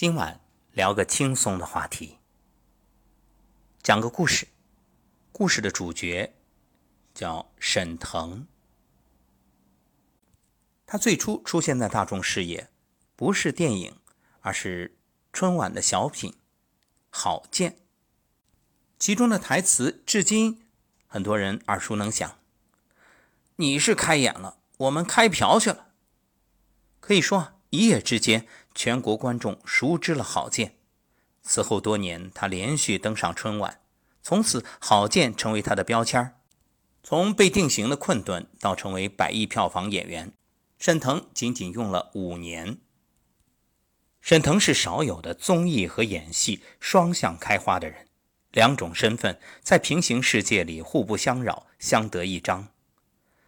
今晚聊个轻松的话题，讲个故事。故事的主角叫沈腾。他最初出现在大众视野，不是电影，而是春晚的小品《郝建》。其中的台词至今很多人耳熟能详。你是开眼了，我们开瓢去了。可以说一夜之间。全国观众熟知了郝建，此后多年，他连续登上春晚，从此郝建成为他的标签从被定型的困顿到成为百亿票房演员，沈腾仅仅用了五年。沈腾是少有的综艺和演戏双向开花的人，两种身份在平行世界里互不相扰，相得益彰。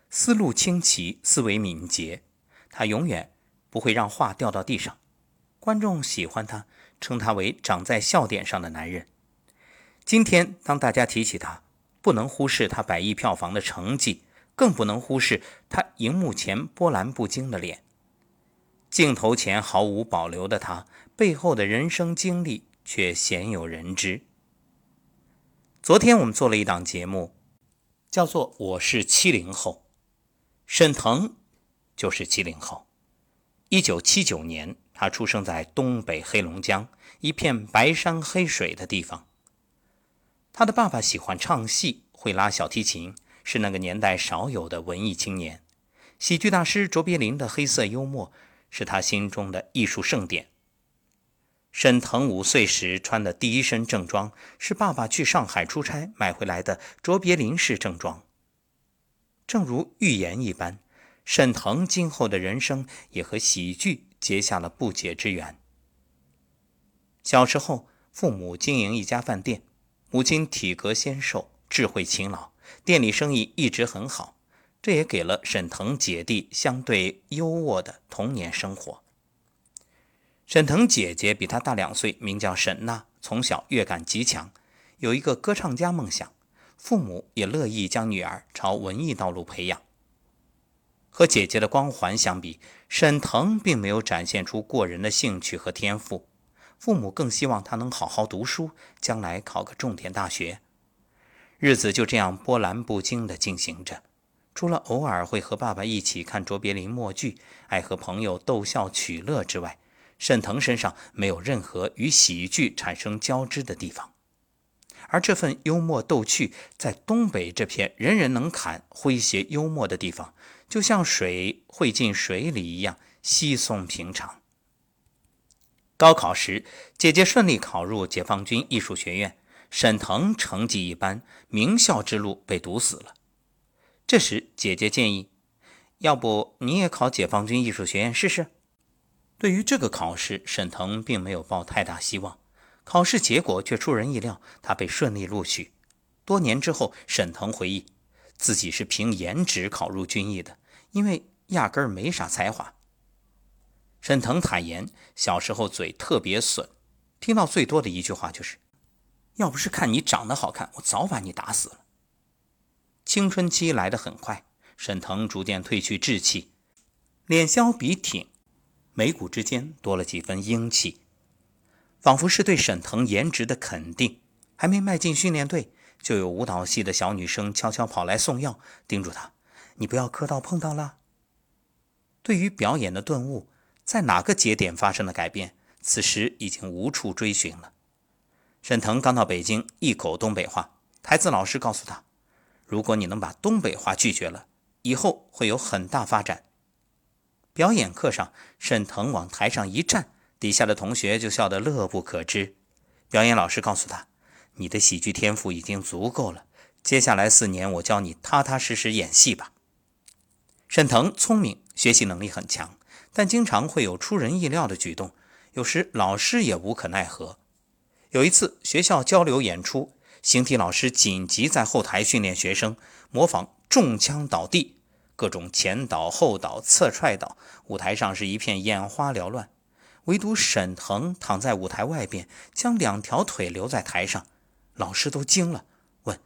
思路清奇，思维敏捷，他永远不会让话掉到地上。观众喜欢他，称他为长在笑点上的男人。今天，当大家提起他，不能忽视他百亿票房的成绩，更不能忽视他荧幕前波澜不惊的脸。镜头前毫无保留的他，背后的人生经历却鲜有人知。昨天我们做了一档节目，叫做《我是七零后》，沈腾就是七零后，一九七九年。他出生在东北黑龙江一片白山黑水的地方。他的爸爸喜欢唱戏，会拉小提琴，是那个年代少有的文艺青年。喜剧大师卓别林的黑色幽默是他心中的艺术盛典。沈腾五岁时穿的第一身正装是爸爸去上海出差买回来的卓别林式正装。正如预言一般，沈腾今后的人生也和喜剧。结下了不解之缘。小时候，父母经营一家饭店，母亲体格纤瘦，智慧勤劳，店里生意一直很好，这也给了沈腾姐弟相对优渥的童年生活。沈腾姐姐比他大两岁，名叫沈娜，从小乐感极强，有一个歌唱家梦想，父母也乐意将女儿朝文艺道路培养。和姐姐的光环相比，沈腾并没有展现出过人的兴趣和天赋。父母更希望他能好好读书，将来考个重点大学。日子就这样波澜不惊地进行着。除了偶尔会和爸爸一起看卓别林默剧，爱和朋友逗笑取乐之外，沈腾身上没有任何与喜剧产生交织的地方。而这份幽默逗趣，在东北这片人人能侃诙谐幽默的地方。就像水汇进水里一样稀松平常。高考时，姐姐顺利考入解放军艺术学院，沈腾成绩一般，名校之路被堵死了。这时，姐姐建议：“要不你也考解放军艺术学院试试？”对于这个考试，沈腾并没有抱太大希望。考试结果却出人意料，他被顺利录取。多年之后，沈腾回忆，自己是凭颜值考入军艺的。因为压根儿没啥才华。沈腾坦言，小时候嘴特别损，听到最多的一句话就是：“要不是看你长得好看，我早把你打死了。”青春期来得很快，沈腾逐渐褪去稚气，脸削鼻挺，眉骨之间多了几分英气，仿佛是对沈腾颜值的肯定。还没迈进训练队，就有舞蹈系的小女生悄悄跑来送药，叮嘱他。你不要磕到碰到了。对于表演的顿悟，在哪个节点发生的改变，此时已经无处追寻了。沈腾刚到北京，一口东北话，台词老师告诉他：“如果你能把东北话拒绝了，以后会有很大发展。”表演课上，沈腾往台上一站，底下的同学就笑得乐不可支。表演老师告诉他：“你的喜剧天赋已经足够了，接下来四年我教你踏踏实实演戏吧。”沈腾聪明，学习能力很强，但经常会有出人意料的举动，有时老师也无可奈何。有一次学校交流演出，形体老师紧急在后台训练学生模仿中枪倒地，各种前倒后倒、侧踹倒，舞台上是一片眼花缭乱。唯独沈腾躺在舞台外边，将两条腿留在台上，老师都惊了，问：“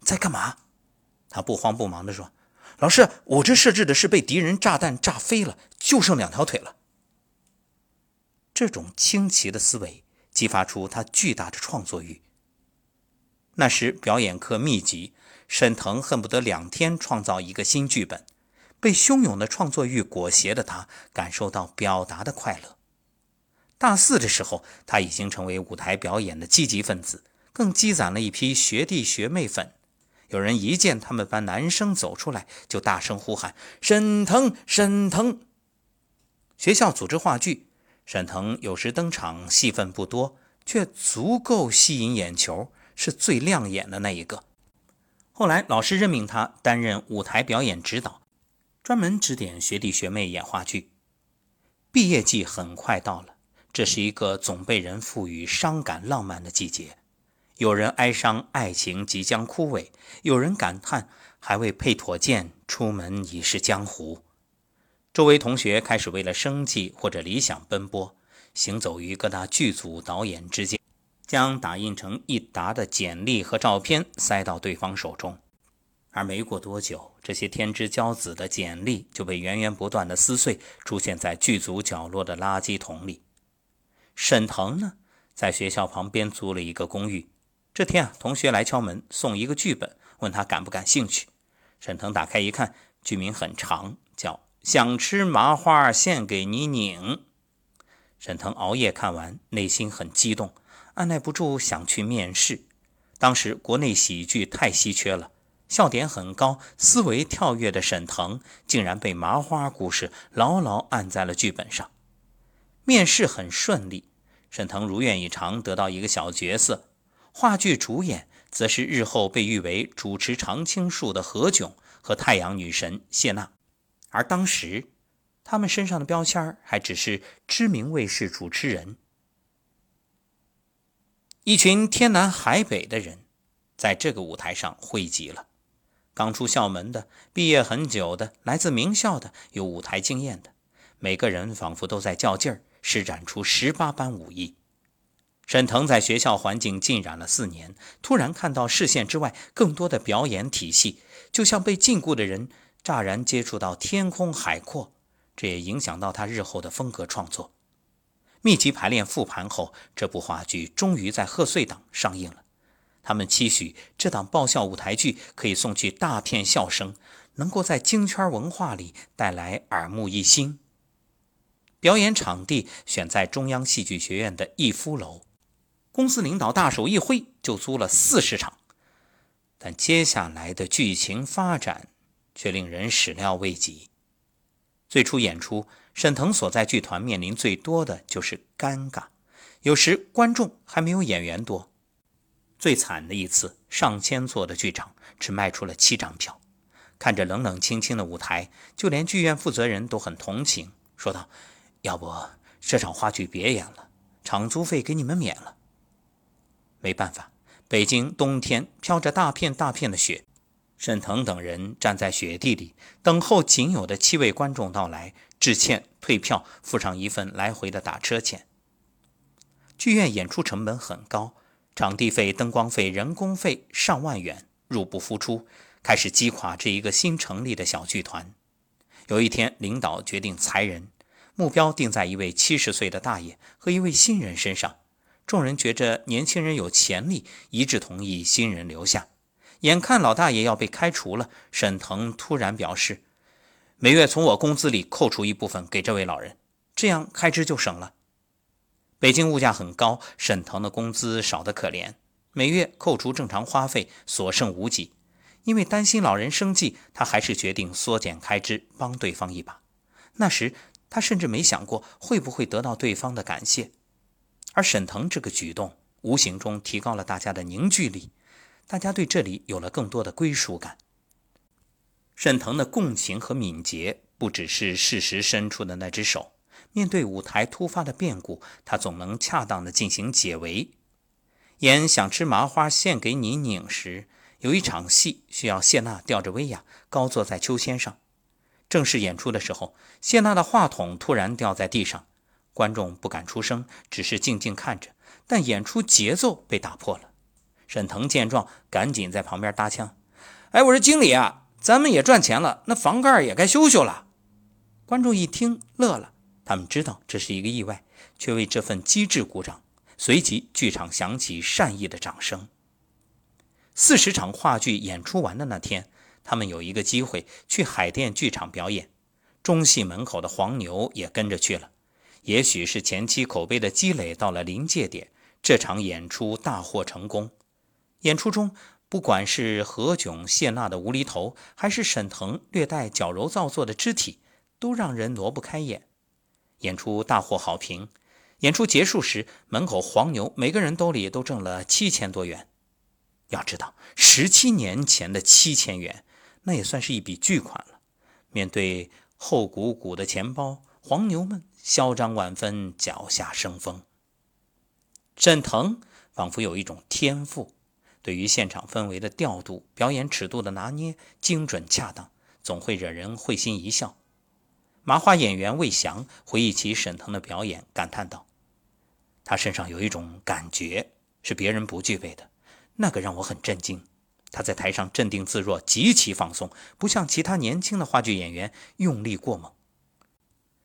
在干嘛？”他不慌不忙地说。老师，我这设置的是被敌人炸弹炸飞了，就剩两条腿了。这种清奇的思维激发出他巨大的创作欲。那时表演课密集，沈腾恨不得两天创造一个新剧本。被汹涌的创作欲裹挟的他，感受到表达的快乐。大四的时候，他已经成为舞台表演的积极分子，更积攒了一批学弟学妹粉。有人一见他们班男生走出来，就大声呼喊：“沈腾，沈腾！”学校组织话剧，沈腾有时登场，戏份不多，却足够吸引眼球，是最亮眼的那一个。后来老师任命他担任舞台表演指导。专门指点学弟学妹演话剧。毕业季很快到了，这是一个总被人赋予伤感浪漫的季节。有人哀伤爱情即将枯萎，有人感叹还未配妥剑，出门已是江湖。周围同学开始为了生计或者理想奔波，行走于各大剧组导演之间，将打印成一沓的简历和照片塞到对方手中。而没过多久，这些天之骄子的简历就被源源不断的撕碎，出现在剧组角落的垃圾桶里。沈腾呢，在学校旁边租了一个公寓。这天啊，同学来敲门，送一个剧本，问他感不感兴趣。沈腾打开一看，剧名很长，叫《想吃麻花献给你拧》。沈腾熬夜看完，内心很激动，按耐不住想去面试。当时国内喜剧太稀缺了。笑点很高、思维跳跃的沈腾，竟然被麻花故事牢牢按在了剧本上。面试很顺利，沈腾如愿以偿得到一个小角色。话剧主演则是日后被誉为主持常青树的何炅和太阳女神谢娜。而当时，他们身上的标签还只是知名卫视主持人。一群天南海北的人，在这个舞台上汇集了。刚出校门的，毕业很久的，来自名校的，有舞台经验的，每个人仿佛都在较劲儿，施展出十八般武艺。沈腾在学校环境浸染了四年，突然看到视线之外更多的表演体系，就像被禁锢的人乍然接触到天空海阔，这也影响到他日后的风格创作。密集排练复盘后，这部话剧终于在贺岁档上映了。他们期许这档爆笑舞台剧可以送去大片笑声，能够在京圈文化里带来耳目一新。表演场地选在中央戏剧学院的逸夫楼，公司领导大手一挥就租了四十场。但接下来的剧情发展却令人始料未及。最初演出，沈腾所在剧团面临最多的就是尴尬，有时观众还没有演员多。最惨的一次，上千座的剧场只卖出了七张票。看着冷冷清清的舞台，就连剧院负责人都很同情，说道：“要不这场话剧别演了，场租费给你们免了。”没办法，北京冬天飘着大片大片的雪，沈腾等人站在雪地里等候仅有的七位观众到来，致歉、退票，付上一份来回的打车钱。剧院演出成本很高。场地费、灯光费、人工费上万元，入不敷出，开始击垮这一个新成立的小剧团。有一天，领导决定裁人，目标定在一位七十岁的大爷和一位新人身上。众人觉着年轻人有潜力，一致同意新人留下。眼看老大爷要被开除了，沈腾突然表示：“每月从我工资里扣除一部分给这位老人，这样开支就省了。”北京物价很高，沈腾的工资少得可怜，每月扣除正常花费，所剩无几。因为担心老人生计，他还是决定缩减开支，帮对方一把。那时他甚至没想过会不会得到对方的感谢，而沈腾这个举动无形中提高了大家的凝聚力，大家对这里有了更多的归属感。沈腾的共情和敏捷，不只是适时伸出的那只手。面对舞台突发的变故，他总能恰当的进行解围。演想吃麻花献给你拧时，有一场戏需要谢娜吊着威亚高坐在秋千上。正式演出的时候，谢娜的话筒突然掉在地上，观众不敢出声，只是静静看着。但演出节奏被打破了。沈腾见状，赶紧在旁边搭腔：“哎，我说经理啊，咱们也赚钱了，那房盖也该修修了。”观众一听乐了。他们知道这是一个意外，却为这份机智鼓掌。随即，剧场响起善意的掌声。四十场话剧演出完的那天，他们有一个机会去海淀剧场表演。中戏门口的黄牛也跟着去了。也许是前期口碑的积累到了临界点，这场演出大获成功。演出中，不管是何炅谢娜的无厘头，还是沈腾略带矫揉造作的肢体，都让人挪不开眼。演出大获好评。演出结束时，门口黄牛每个人兜里都挣了七千多元。要知道，十七年前的七千元，那也算是一笔巨款了。面对厚鼓鼓的钱包，黄牛们嚣张万分，脚下生风。沈腾仿佛有一种天赋，对于现场氛围的调度、表演尺度的拿捏精准恰当，总会惹人会心一笑。麻花演员魏翔回忆起沈腾的表演，感叹道。他身上有一种感觉是别人不具备的，那个让我很震惊。他在台上镇定自若，极其放松，不像其他年轻的话剧演员用力过猛。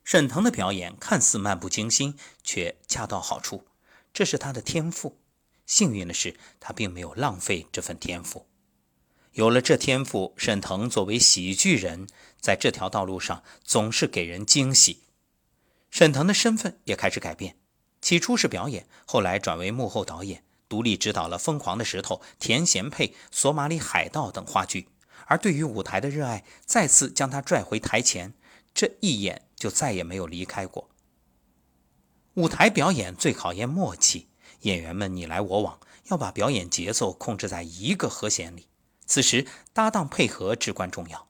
沈腾的表演看似漫不经心，却恰到好处，这是他的天赋。幸运的是，他并没有浪费这份天赋。有了这天赋，沈腾作为喜剧人，在这条道路上总是给人惊喜。沈腾的身份也开始改变。起初是表演，后来转为幕后导演，独立指导了《疯狂的石头》《甜贤配》《索马里海盗》等话剧。而对于舞台的热爱，再次将他拽回台前，这一眼就再也没有离开过。舞台表演最考验默契，演员们你来我往，要把表演节奏控制在一个和弦里。此时搭档配合至关重要。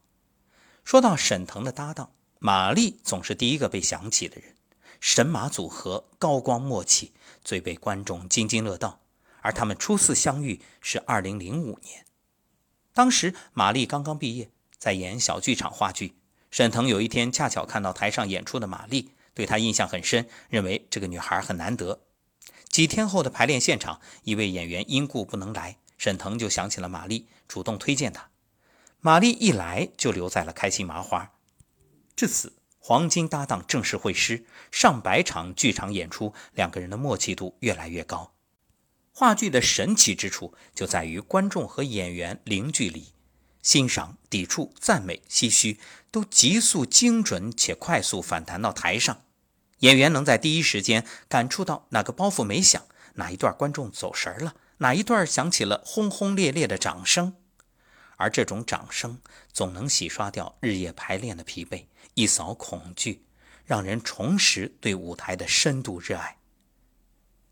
说到沈腾的搭档，马丽总是第一个被想起的人。神马组合高光默契，最被观众津津乐道。而他们初次相遇是二零零五年，当时马丽刚刚毕业，在演小剧场话剧。沈腾有一天恰巧看到台上演出的马丽，对她印象很深，认为这个女孩很难得。几天后的排练现场，一位演员因故不能来，沈腾就想起了马丽，主动推荐她。马丽一来就留在了开心麻花，至此。黄金搭档正式会师，上百场剧场演出，两个人的默契度越来越高。话剧的神奇之处就在于观众和演员零距离，欣赏、抵触、赞美、唏嘘都急速、精准且快速反弹到台上，演员能在第一时间感触到哪个包袱没响，哪一段观众走神了，哪一段响起了轰轰烈烈的掌声。而这种掌声总能洗刷掉日夜排练的疲惫，一扫恐惧，让人重拾对舞台的深度热爱。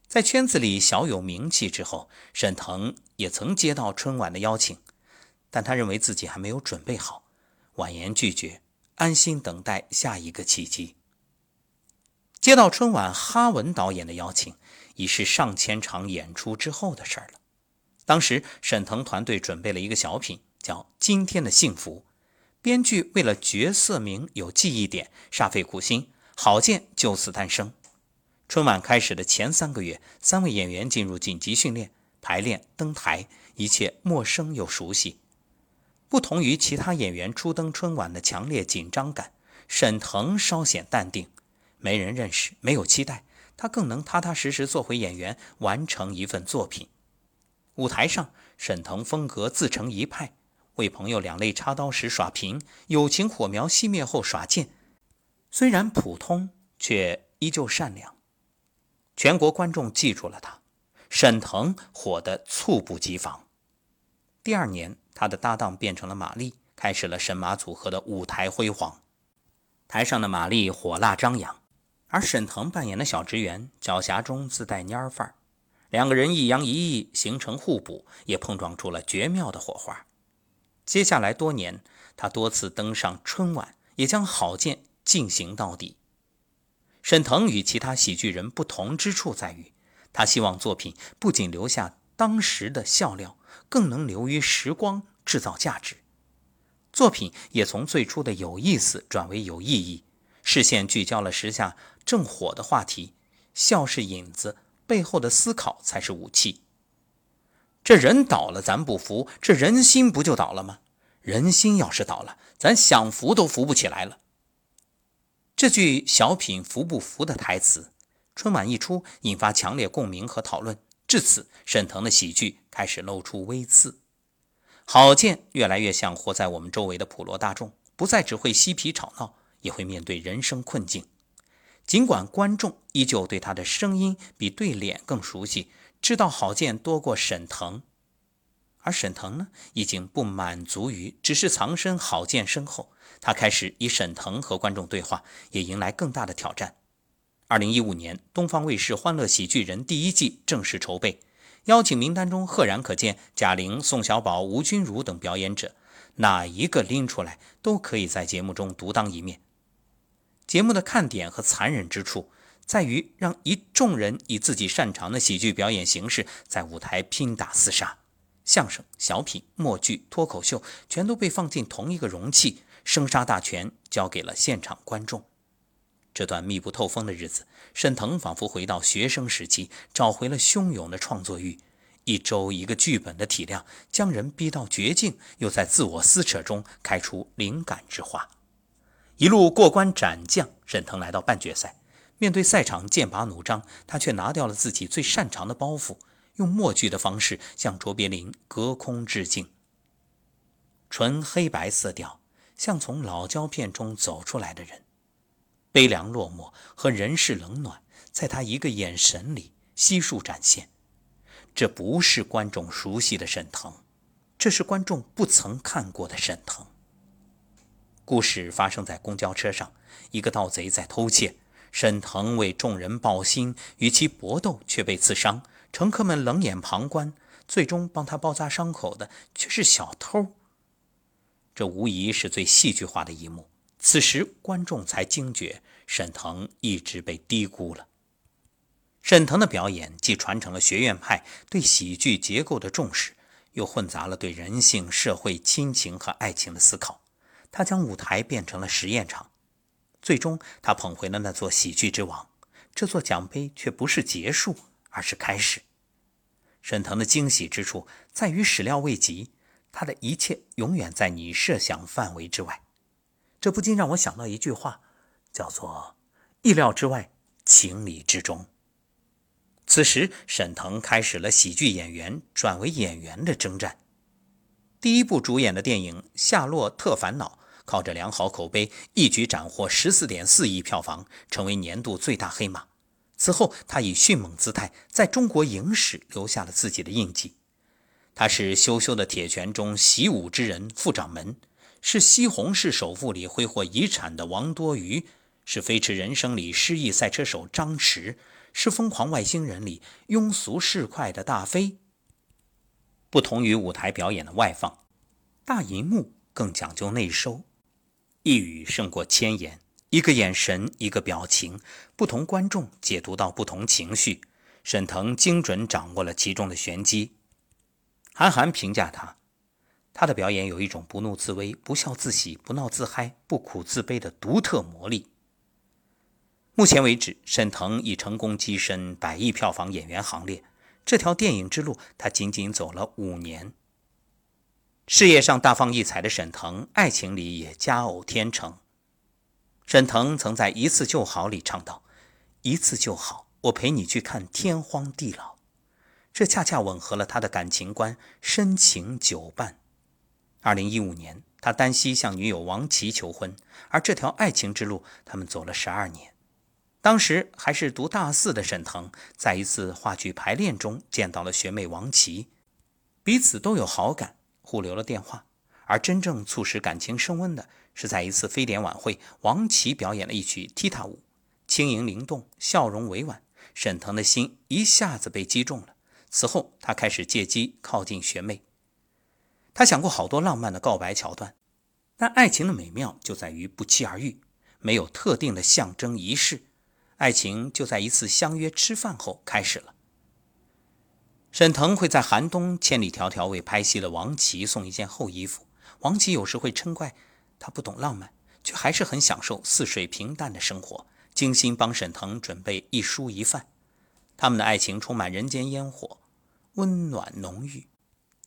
在圈子里小有名气之后，沈腾也曾接到春晚的邀请，但他认为自己还没有准备好，婉言拒绝，安心等待下一个契机。接到春晚哈文导演的邀请，已是上千场演出之后的事儿了。当时沈腾团队准备了一个小品。叫今天的幸福，编剧为了角色名有记忆点，煞费苦心，郝建就此诞生。春晚开始的前三个月，三位演员进入紧急训练、排练、登台，一切陌生又熟悉。不同于其他演员初登春晚的强烈紧张感，沈腾稍显淡定，没人认识，没有期待，他更能踏踏实实做回演员，完成一份作品。舞台上，沈腾风格自成一派。为朋友两肋插刀时耍贫，友情火苗熄灭后耍贱，虽然普通，却依旧善良。全国观众记住了他，沈腾火得猝不及防。第二年，他的搭档变成了马丽，开始了神马组合的舞台辉煌。台上的马丽火辣张扬，而沈腾扮演的小职员狡黠中自带蔫儿范儿，两个人一扬一抑，形成互补，也碰撞出了绝妙的火花。接下来多年，他多次登上春晚，也将郝建进行到底。沈腾与其他喜剧人不同之处在于，他希望作品不仅留下当时的笑料，更能留于时光，制造价值。作品也从最初的有意思转为有意义，视线聚焦了时下正火的话题。笑是引子，背后的思考才是武器。这人倒了，咱不服；这人心不就倒了吗？人心要是倒了，咱想扶都扶不起来了。这句小品“扶不扶”的台词，春晚一出，引发强烈共鸣和讨论。至此，沈腾的喜剧开始露出微刺。郝建越来越像活在我们周围的普罗大众，不再只会嬉皮吵闹，也会面对人生困境。尽管观众依旧对他的声音比对脸更熟悉，知道郝建多过沈腾，而沈腾呢，已经不满足于只是藏身郝建身后，他开始以沈腾和观众对话，也迎来更大的挑战。二零一五年，东方卫视《欢乐喜剧人》第一季正式筹备，邀请名单中赫然可见贾玲、宋小宝、吴君如等表演者，哪一个拎出来都可以在节目中独当一面。节目的看点和残忍之处，在于让一众人以自己擅长的喜剧表演形式在舞台拼打厮杀，相声、小品、默剧、脱口秀全都被放进同一个容器，生杀大权交给了现场观众。这段密不透风的日子，沈腾仿佛回到学生时期，找回了汹涌的创作欲。一周一个剧本的体量，将人逼到绝境，又在自我撕扯中开出灵感之花。一路过关斩将，沈腾来到半决赛。面对赛场剑拔弩张，他却拿掉了自己最擅长的包袱，用默剧的方式向卓别林隔空致敬。纯黑白色调，像从老胶片中走出来的人。悲凉落寞和人世冷暖，在他一个眼神里悉数展现。这不是观众熟悉的沈腾，这是观众不曾看过的沈腾。故事发生在公交车上，一个盗贼在偷窃，沈腾为众人抱薪，与其搏斗却被刺伤，乘客们冷眼旁观，最终帮他包扎伤口的却是小偷。这无疑是最戏剧化的一幕。此时，观众才惊觉沈腾一直被低估了。沈腾的表演既传承了学院派对喜剧结构的重视，又混杂了对人性、社会、亲情和爱情的思考。他将舞台变成了实验场，最终他捧回了那座喜剧之王。这座奖杯却不是结束，而是开始。沈腾的惊喜之处在于始料未及，他的一切永远在你设想范围之外。这不禁让我想到一句话，叫做“意料之外，情理之中”。此时，沈腾开始了喜剧演员转为演员的征战。第一部主演的电影《夏洛特烦恼》靠着良好口碑，一举斩获十四点四亿票房，成为年度最大黑马。此后，他以迅猛姿态在中国影史留下了自己的印记。他是羞羞的铁拳中习武之人傅掌门。是西红柿首富里挥霍遗产的王多鱼，是飞驰人生里失意赛车手张弛，是疯狂外星人里庸俗市侩的大飞。不同于舞台表演的外放，大银幕更讲究内收，一语胜过千言，一个眼神，一个表情，不同观众解读到不同情绪。沈腾精准掌握了其中的玄机。韩寒评价他。他的表演有一种不怒自威、不笑自喜、不闹自嗨、不苦自悲的独特魔力。目前为止，沈腾已成功跻身百亿票房演员行列。这条电影之路，他仅仅走了五年。事业上大放异彩的沈腾，爱情里也佳偶天成。沈腾曾在《一次就好》里唱道：“一次就好，我陪你去看天荒地老。”这恰恰吻合了他的感情观，深情久伴。二零一五年，他单膝向女友王琦求婚，而这条爱情之路，他们走了十二年。当时还是读大四的沈腾，在一次话剧排练中见到了学妹王琦，彼此都有好感，互留了电话。而真正促使感情升温的，是在一次非典晚会，王琦表演了一曲踢踏舞，轻盈灵动，笑容委婉，沈腾的心一下子被击中了。此后，他开始借机靠近学妹。他想过好多浪漫的告白桥段，但爱情的美妙就在于不期而遇，没有特定的象征仪式，爱情就在一次相约吃饭后开始了。沈腾会在寒冬千里迢迢为拍戏的王琦送一件厚衣服，王琦有时会嗔怪他不懂浪漫，却还是很享受似水平淡的生活，精心帮沈腾准备一蔬一饭。他们的爱情充满人间烟火，温暖浓郁。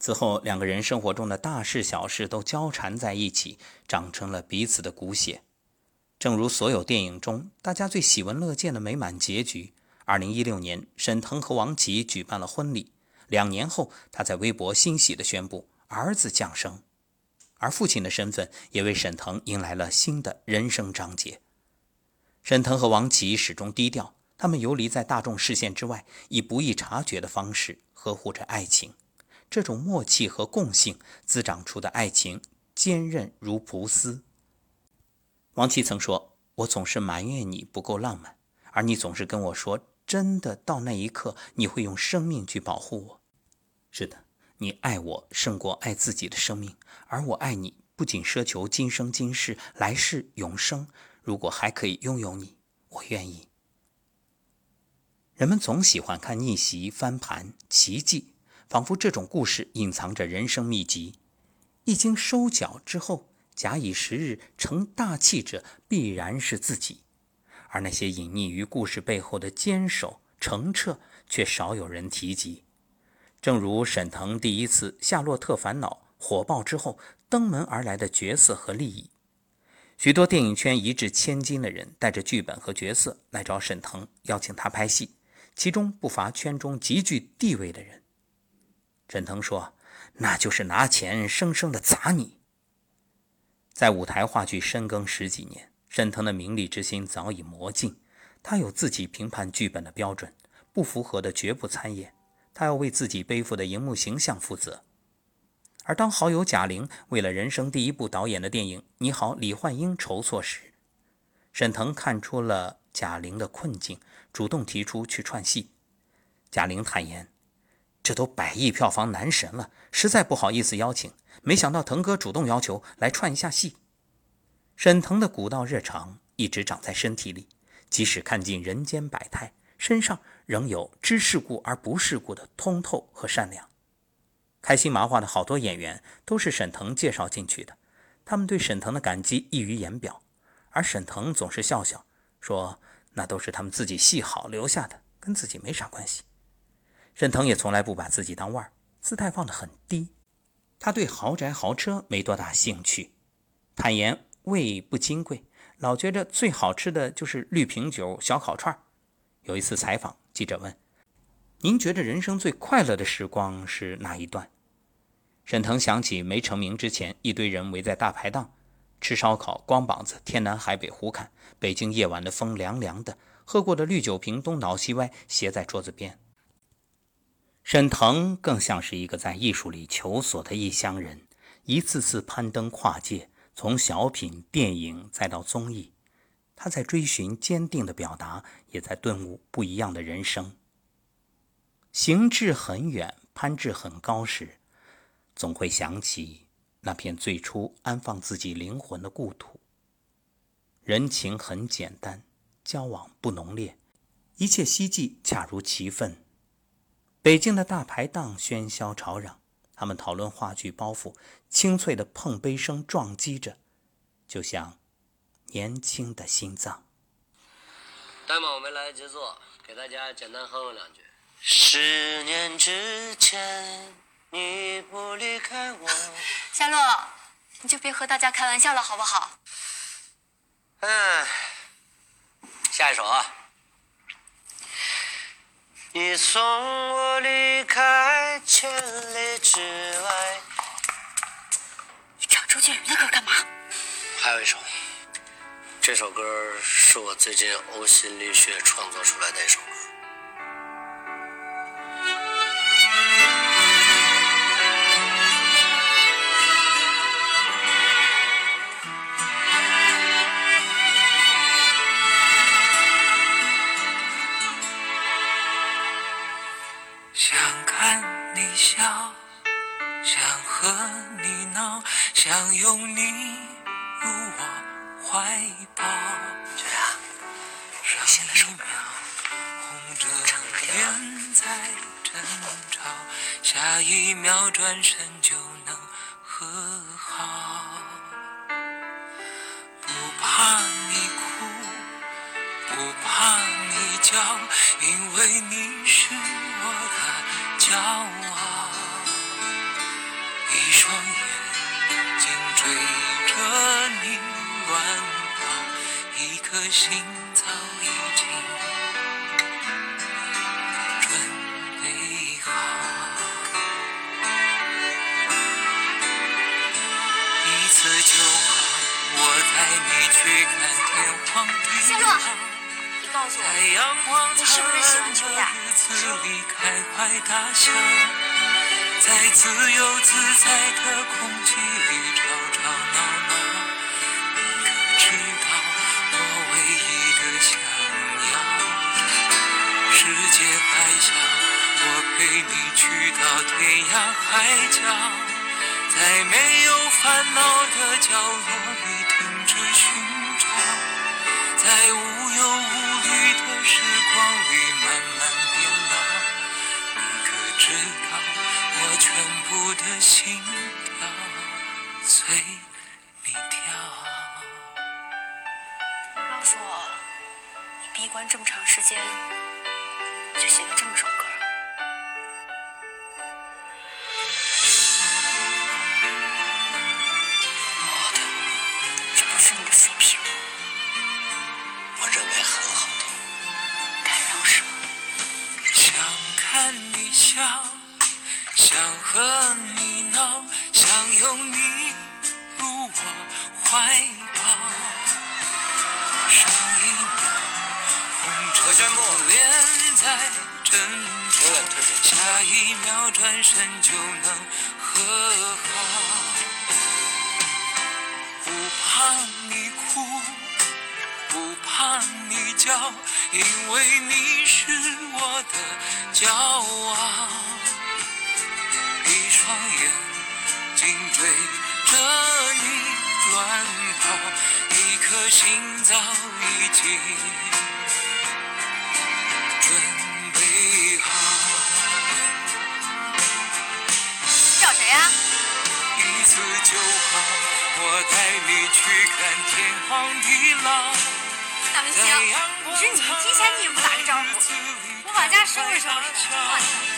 此后，两个人生活中的大事小事都交缠在一起，长成了彼此的骨血。正如所有电影中大家最喜闻乐见的美满结局，二零一六年，沈腾和王琦举办了婚礼。两年后，他在微博欣喜地宣布儿子降生，而父亲的身份也为沈腾迎来了新的人生章节。沈腾和王琦始终低调，他们游离在大众视线之外，以不易察觉的方式呵护着爱情。这种默契和共性滋长出的爱情，坚韧如蒲丝。王琦曾说：“我总是埋怨你不够浪漫，而你总是跟我说，真的到那一刻，你会用生命去保护我。”是的，你爱我胜过爱自己的生命，而我爱你不仅奢求今生今世、来世永生。如果还可以拥有你，我愿意。人们总喜欢看逆袭、翻盘、奇迹，仿佛这种故事隐藏着人生秘籍。一经收缴之后，假以时日成大器者必然是自己，而那些隐匿于故事背后的坚守、澄澈，却少有人提及。正如沈腾第一次《夏洛特烦恼》火爆之后登门而来的角色和利益，许多电影圈一掷千金的人带着剧本和角色来找沈腾，邀请他拍戏，其中不乏圈中极具地位的人。沈腾说：“那就是拿钱生生的砸你。”在舞台话剧深耕十几年，沈腾的名利之心早已磨尽，他有自己评判剧本的标准，不符合的绝不参演。他要为自己背负的荧幕形象负责，而当好友贾玲为了人生第一部导演的电影《你好，李焕英》筹措时，沈腾看出了贾玲的困境，主动提出去串戏。贾玲坦言：“这都百亿票房男神了，实在不好意思邀请，没想到腾哥主动要求来串一下戏。”沈腾的古道热肠一直长在身体里，即使看尽人间百态。身上仍有知世故而不世故的通透和善良。开心麻花的好多演员都是沈腾介绍进去的，他们对沈腾的感激溢于言表，而沈腾总是笑笑说：“那都是他们自己戏好留下的，跟自己没啥关系。”沈腾也从来不把自己当腕儿，姿态放得很低。他对豪宅豪车没多大兴趣，坦言胃不金贵，老觉着最好吃的就是绿瓶酒、小烤串儿。有一次采访，记者问：“您觉得人生最快乐的时光是哪一段？”沈腾想起没成名之前，一堆人围在大排档吃烧烤，光膀子，天南海北胡侃。北京夜晚的风凉凉的，喝过的绿酒瓶东倒西歪，斜在桌子边。沈腾更像是一个在艺术里求索的异乡人，一次次攀登跨界，从小品、电影再到综艺。他在追寻坚定的表达，也在顿悟不一样的人生。行至很远，攀至很高时，总会想起那片最初安放自己灵魂的故土。人情很简单，交往不浓烈，一切希冀恰如其分。北京的大排档喧嚣吵嚷，他们讨论话剧包袱，清脆的碰杯声撞击着，就像。年轻的心脏。待会我没来得及做，给大家简单哼哼两句。十年之前，你不离开我。夏洛，你就别和大家开玩笑了，好不好？嗯，下一首啊。你送我离开千里之外。你唱周杰伦的歌干嘛？还有一首。这首歌是我最近呕心沥血创作出来的一首歌。秒转身就能和好。不怕你哭，不怕你叫，因为你是我的骄傲。一双眼睛追着你。乱跑，一颗心早次就好，我带你去看天荒地夏洛老。你告诉在我，阳光你是不是喜欢秋雅灿烂的日子里开怀大笑，在自由自在的空气里吵吵闹闹。你可知道我唯一的想要？世界还小，我陪你去到天涯海角，在没有烦恼的角落里停止寻找。在无忧无虑的时光里慢慢变老，你可知道我全部的心跳随你跳？告诉我，你闭关这么长时间，就写了这么首歌。和你闹，想拥你入我怀抱。上一秒红着脸在争吵，下一秒转身就能和好。不怕你哭。不怕你叫，因为你是我的骄傲。一双眼睛追着你乱跑，一颗心早已经准备好。找谁呀、一次就好，我带你去看天荒地老。大明星，你提前你也不打个招呼，我把家收拾收拾。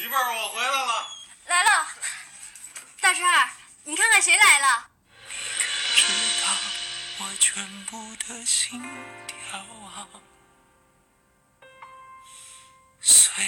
媳妇儿，我回来了。来了，大川儿，你看看谁来了？知道我全部的心跳啊，随